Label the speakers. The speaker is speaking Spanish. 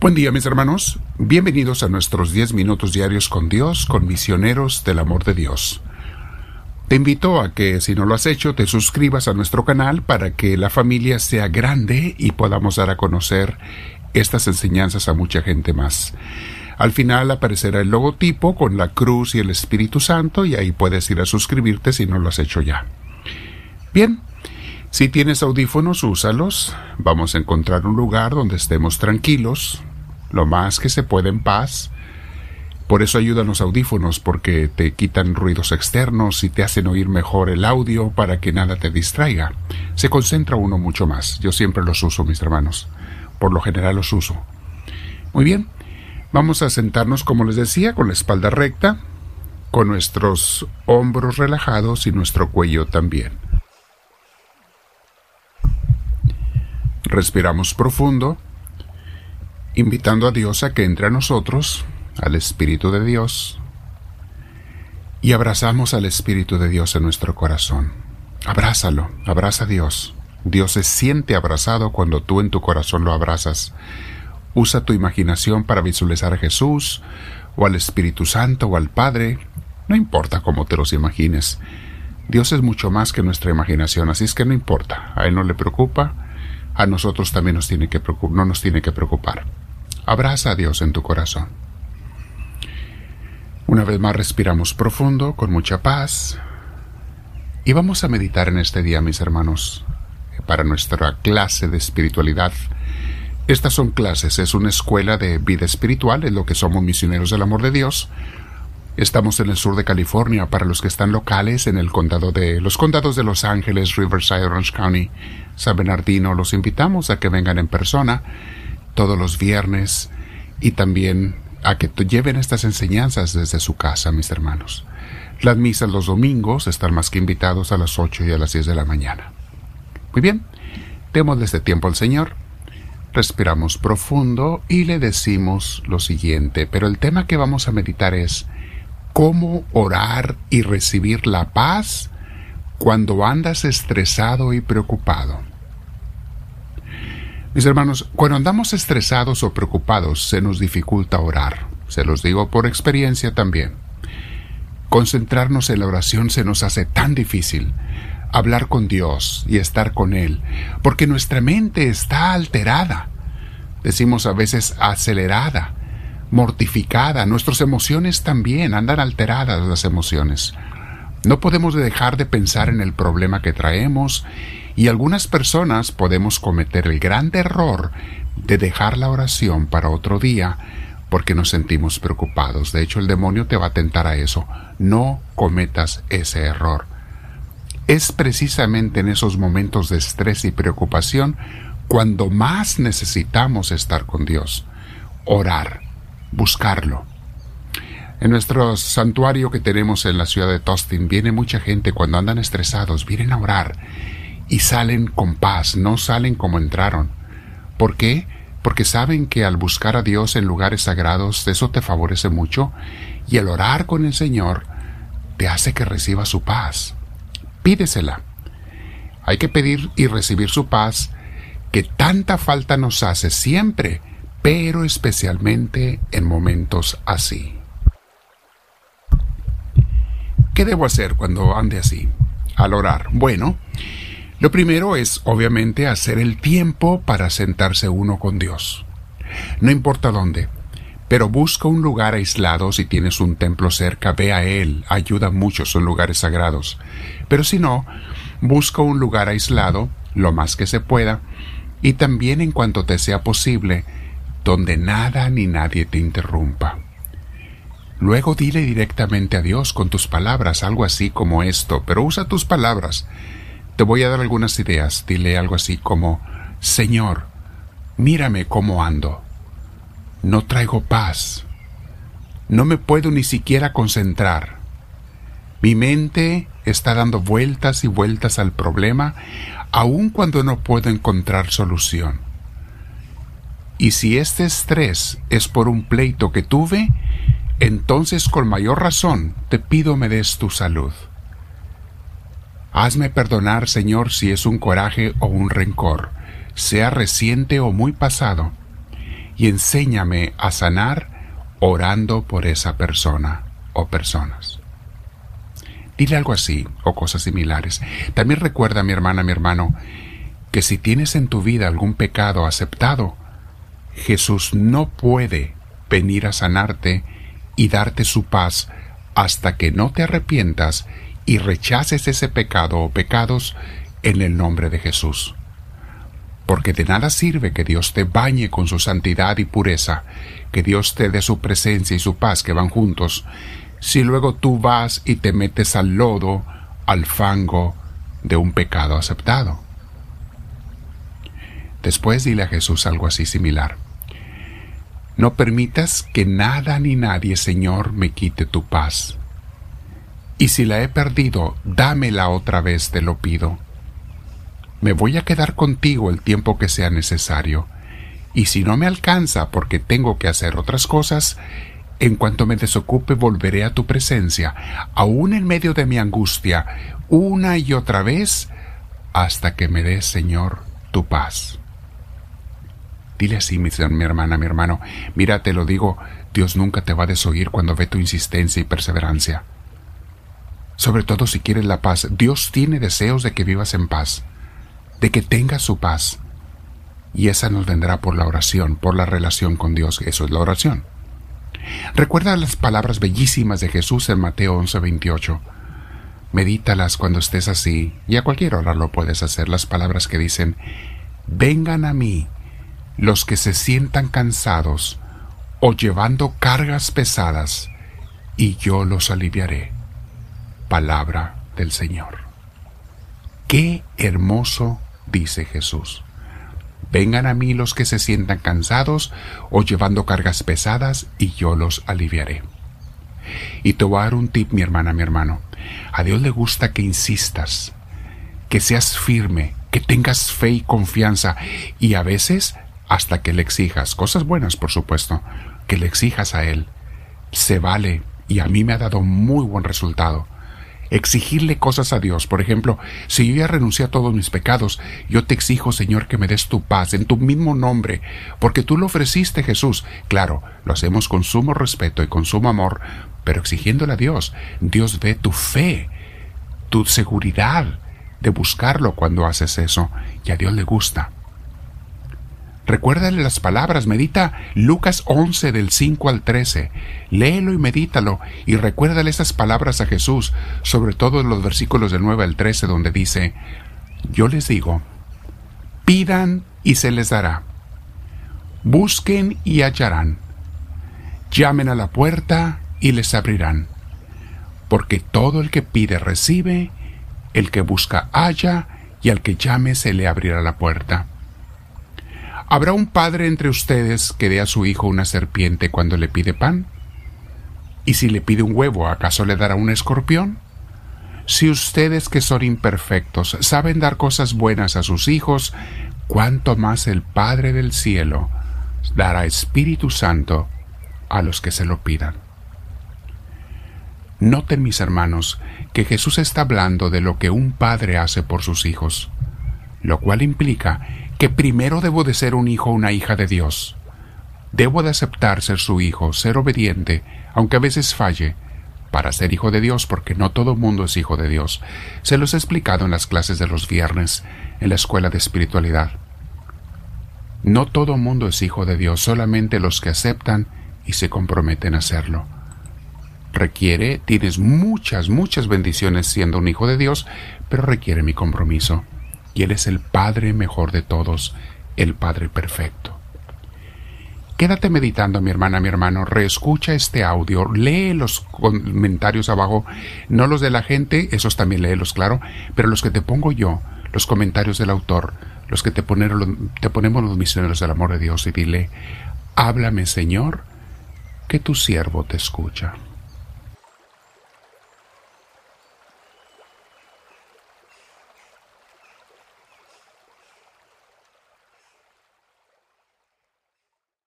Speaker 1: Buen día mis hermanos, bienvenidos a nuestros 10 minutos diarios con Dios, con misioneros del amor de Dios. Te invito a que si no lo has hecho te suscribas a nuestro canal para que la familia sea grande y podamos dar a conocer estas enseñanzas a mucha gente más. Al final aparecerá el logotipo con la cruz y el Espíritu Santo y ahí puedes ir a suscribirte si no lo has hecho ya. Bien, si tienes audífonos, úsalos. Vamos a encontrar un lugar donde estemos tranquilos, lo más que se puede en paz. Por eso ayudan los audífonos, porque te quitan ruidos externos y te hacen oír mejor el audio para que nada te distraiga. Se concentra uno mucho más. Yo siempre los uso, mis hermanos. Por lo general los uso. Muy bien. Vamos a sentarnos, como les decía, con la espalda recta, con nuestros hombros relajados y nuestro cuello también. Respiramos profundo invitando a Dios a que entre a nosotros, al Espíritu de Dios, y abrazamos al Espíritu de Dios en nuestro corazón. Abrázalo, abraza a Dios. Dios se siente abrazado cuando tú en tu corazón lo abrazas. Usa tu imaginación para visualizar a Jesús, o al Espíritu Santo, o al Padre. No importa cómo te los imagines. Dios es mucho más que nuestra imaginación, así es que no importa. A Él no le preocupa, a nosotros también nos tiene que no nos tiene que preocupar. Abraza a Dios en tu corazón. Una vez más respiramos profundo, con mucha paz. Y vamos a meditar en este día, mis hermanos, para nuestra clase de espiritualidad. Estas son clases, es una escuela de vida espiritual, es lo que somos misioneros del amor de Dios. Estamos en el sur de California, para los que están locales, en el condado de los condados de Los Ángeles, Riverside, Orange County, San Bernardino, los invitamos a que vengan en persona todos los viernes y también a que lleven estas enseñanzas desde su casa, mis hermanos. Las misas los domingos están más que invitados a las 8 y a las 10 de la mañana. Muy bien, demos este tiempo al Señor, respiramos profundo y le decimos lo siguiente, pero el tema que vamos a meditar es cómo orar y recibir la paz cuando andas estresado y preocupado. Mis hermanos, cuando andamos estresados o preocupados se nos dificulta orar. Se los digo por experiencia también. Concentrarnos en la oración se nos hace tan difícil. Hablar con Dios y estar con Él, porque nuestra mente está alterada. Decimos a veces acelerada, mortificada. Nuestras emociones también andan alteradas las emociones. No podemos dejar de pensar en el problema que traemos y algunas personas podemos cometer el gran error de dejar la oración para otro día porque nos sentimos preocupados. De hecho, el demonio te va a tentar a eso. No cometas ese error. Es precisamente en esos momentos de estrés y preocupación cuando más necesitamos estar con Dios. Orar, buscarlo. En nuestro santuario que tenemos en la ciudad de Tostin viene mucha gente cuando andan estresados, vienen a orar y salen con paz, no salen como entraron. ¿Por qué? Porque saben que al buscar a Dios en lugares sagrados eso te favorece mucho y el orar con el Señor te hace que reciba su paz. Pídesela. Hay que pedir y recibir su paz que tanta falta nos hace siempre, pero especialmente en momentos así. ¿Qué debo hacer cuando ande así? Al orar. Bueno, lo primero es, obviamente, hacer el tiempo para sentarse uno con Dios. No importa dónde, pero busca un lugar aislado si tienes un templo cerca, ve a él, ayuda mucho, son lugares sagrados. Pero si no, busca un lugar aislado, lo más que se pueda, y también en cuanto te sea posible, donde nada ni nadie te interrumpa. Luego dile directamente a Dios con tus palabras, algo así como esto, pero usa tus palabras te voy a dar algunas ideas. Dile algo así como, Señor, mírame cómo ando. No traigo paz. No me puedo ni siquiera concentrar. Mi mente está dando vueltas y vueltas al problema, aun cuando no puedo encontrar solución. Y si este estrés es por un pleito que tuve, entonces con mayor razón te pido me des tu salud. Hazme perdonar, Señor, si es un coraje o un rencor, sea reciente o muy pasado, y enséñame a sanar orando por esa persona o personas. Dile algo así o cosas similares. También recuerda, mi hermana, mi hermano, que si tienes en tu vida algún pecado aceptado, Jesús no puede venir a sanarte y darte su paz hasta que no te arrepientas y rechaces ese pecado o pecados en el nombre de Jesús. Porque de nada sirve que Dios te bañe con su santidad y pureza, que Dios te dé su presencia y su paz que van juntos, si luego tú vas y te metes al lodo, al fango de un pecado aceptado. Después dile a Jesús algo así similar. No permitas que nada ni nadie, Señor, me quite tu paz. Y si la he perdido, dámela otra vez, te lo pido. Me voy a quedar contigo el tiempo que sea necesario. Y si no me alcanza porque tengo que hacer otras cosas, en cuanto me desocupe volveré a tu presencia, aún en medio de mi angustia, una y otra vez, hasta que me des, Señor, tu paz. Dile así, mi, mi, hermana, mi hermano, mira, te lo digo, Dios nunca te va a desoír cuando ve tu insistencia y perseverancia. Sobre todo si quieres la paz, Dios tiene deseos de que vivas en paz, de que tengas su paz. Y esa nos vendrá por la oración, por la relación con Dios. Eso es la oración. Recuerda las palabras bellísimas de Jesús en Mateo 11:28. Medítalas cuando estés así, y a cualquier hora lo puedes hacer, las palabras que dicen, vengan a mí los que se sientan cansados o llevando cargas pesadas, y yo los aliviaré. Palabra del Señor. Qué hermoso, dice Jesús. Vengan a mí los que se sientan cansados o llevando cargas pesadas, y yo los aliviaré. Y te voy a dar un tip, mi hermana, mi hermano. A Dios le gusta que insistas, que seas firme, que tengas fe y confianza, y a veces hasta que le exijas, cosas buenas, por supuesto, que le exijas a Él. Se vale, y a mí me ha dado muy buen resultado exigirle cosas a Dios. Por ejemplo, si yo ya renuncié a todos mis pecados, yo te exijo, Señor, que me des tu paz en tu mismo nombre, porque tú lo ofreciste, Jesús. Claro, lo hacemos con sumo respeto y con sumo amor, pero exigiéndole a Dios. Dios ve tu fe, tu seguridad de buscarlo cuando haces eso, y a Dios le gusta. Recuérdale las palabras, medita Lucas 11 del 5 al 13. Léelo y medítalo y recuérdale esas palabras a Jesús, sobre todo en los versículos del 9 al 13 donde dice, Yo les digo, pidan y se les dará, busquen y hallarán, llamen a la puerta y les abrirán, porque todo el que pide recibe, el que busca halla, y al que llame se le abrirá la puerta. ¿Habrá un padre entre ustedes que dé a su hijo una serpiente cuando le pide pan? ¿Y si le pide un huevo, acaso le dará un escorpión? Si ustedes que son imperfectos saben dar cosas buenas a sus hijos, cuánto más el Padre del cielo dará Espíritu Santo a los que se lo pidan. Noten, mis hermanos, que Jesús está hablando de lo que un padre hace por sus hijos, lo cual implica que primero debo de ser un hijo o una hija de Dios. Debo de aceptar ser su hijo, ser obediente, aunque a veces falle, para ser hijo de Dios, porque no todo mundo es hijo de Dios. Se los he explicado en las clases de los viernes, en la escuela de espiritualidad. No todo mundo es hijo de Dios, solamente los que aceptan y se comprometen a hacerlo. Requiere, tienes muchas, muchas bendiciones siendo un hijo de Dios, pero requiere mi compromiso y Él es el Padre mejor de todos, el Padre perfecto. Quédate meditando, mi hermana, mi hermano, reescucha este audio, lee los comentarios abajo, no los de la gente, esos también léelos, claro, pero los que te pongo yo, los comentarios del autor, los que te, te ponemos los misioneros del amor de Dios y dile, háblame Señor, que tu siervo te escucha.